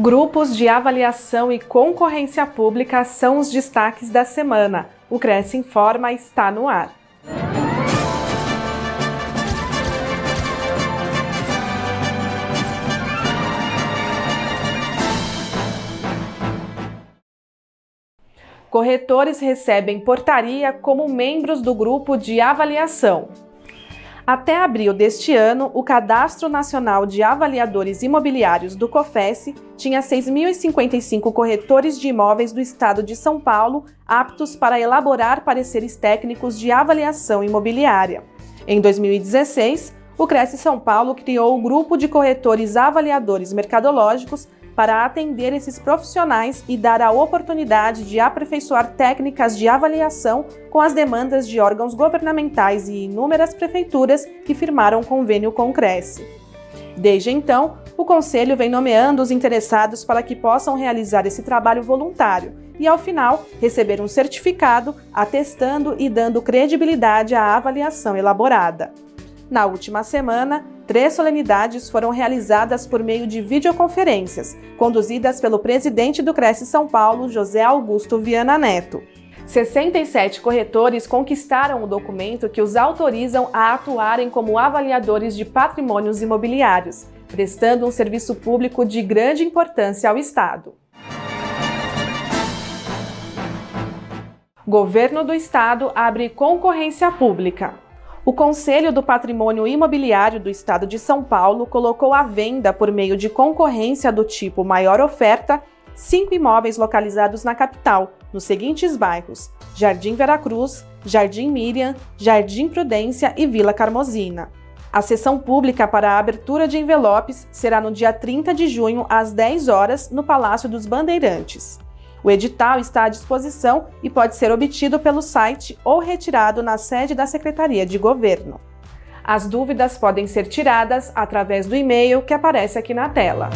Grupos de avaliação e concorrência pública são os destaques da semana. O Cresce Informa está no ar. Corretores recebem portaria como membros do grupo de avaliação. Até abril deste ano, o Cadastro Nacional de Avaliadores Imobiliários do COFES tinha 6.055 corretores de imóveis do estado de São Paulo aptos para elaborar pareceres técnicos de avaliação imobiliária. Em 2016, o Cresce São Paulo criou o Grupo de Corretores Avaliadores Mercadológicos para atender esses profissionais e dar a oportunidade de aperfeiçoar técnicas de avaliação com as demandas de órgãos governamentais e inúmeras prefeituras que firmaram convênio com o Cresce. Desde então, o Conselho vem nomeando os interessados para que possam realizar esse trabalho voluntário e, ao final, receber um certificado atestando e dando credibilidade à avaliação elaborada. Na última semana, três solenidades foram realizadas por meio de videoconferências, conduzidas pelo presidente do Cresce São Paulo, José Augusto Viana Neto. 67 corretores conquistaram o documento que os autorizam a atuarem como avaliadores de patrimônios imobiliários, prestando um serviço público de grande importância ao Estado. Governo do Estado abre concorrência pública. O Conselho do Patrimônio Imobiliário do Estado de São Paulo colocou à venda, por meio de concorrência do tipo maior oferta, cinco imóveis localizados na capital, nos seguintes bairros: Jardim Veracruz, Jardim Miriam, Jardim Prudência e Vila Carmozina. A sessão pública para a abertura de envelopes será no dia 30 de junho, às 10 horas, no Palácio dos Bandeirantes. O edital está à disposição e pode ser obtido pelo site ou retirado na sede da Secretaria de Governo. As dúvidas podem ser tiradas através do e-mail que aparece aqui na tela.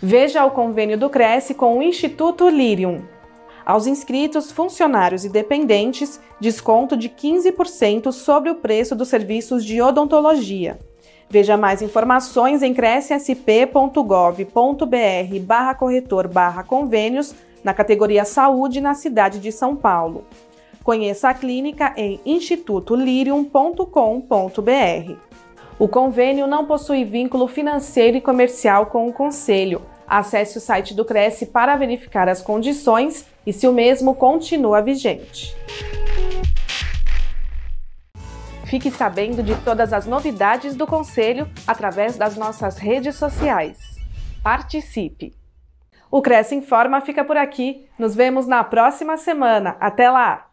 Veja o convênio do Cresce com o Instituto Lirium. Aos inscritos, funcionários e dependentes, desconto de 15% sobre o preço dos serviços de odontologia. Veja mais informações em crescsp.gov.br barra corretor barra convênios na categoria Saúde na cidade de São Paulo. Conheça a clínica em institutolirium.com.br. O convênio não possui vínculo financeiro e comercial com o Conselho. Acesse o site do Cresce para verificar as condições e se o mesmo continua vigente. Fique sabendo de todas as novidades do Conselho através das nossas redes sociais. Participe! O Cresce Informa fica por aqui. Nos vemos na próxima semana. Até lá!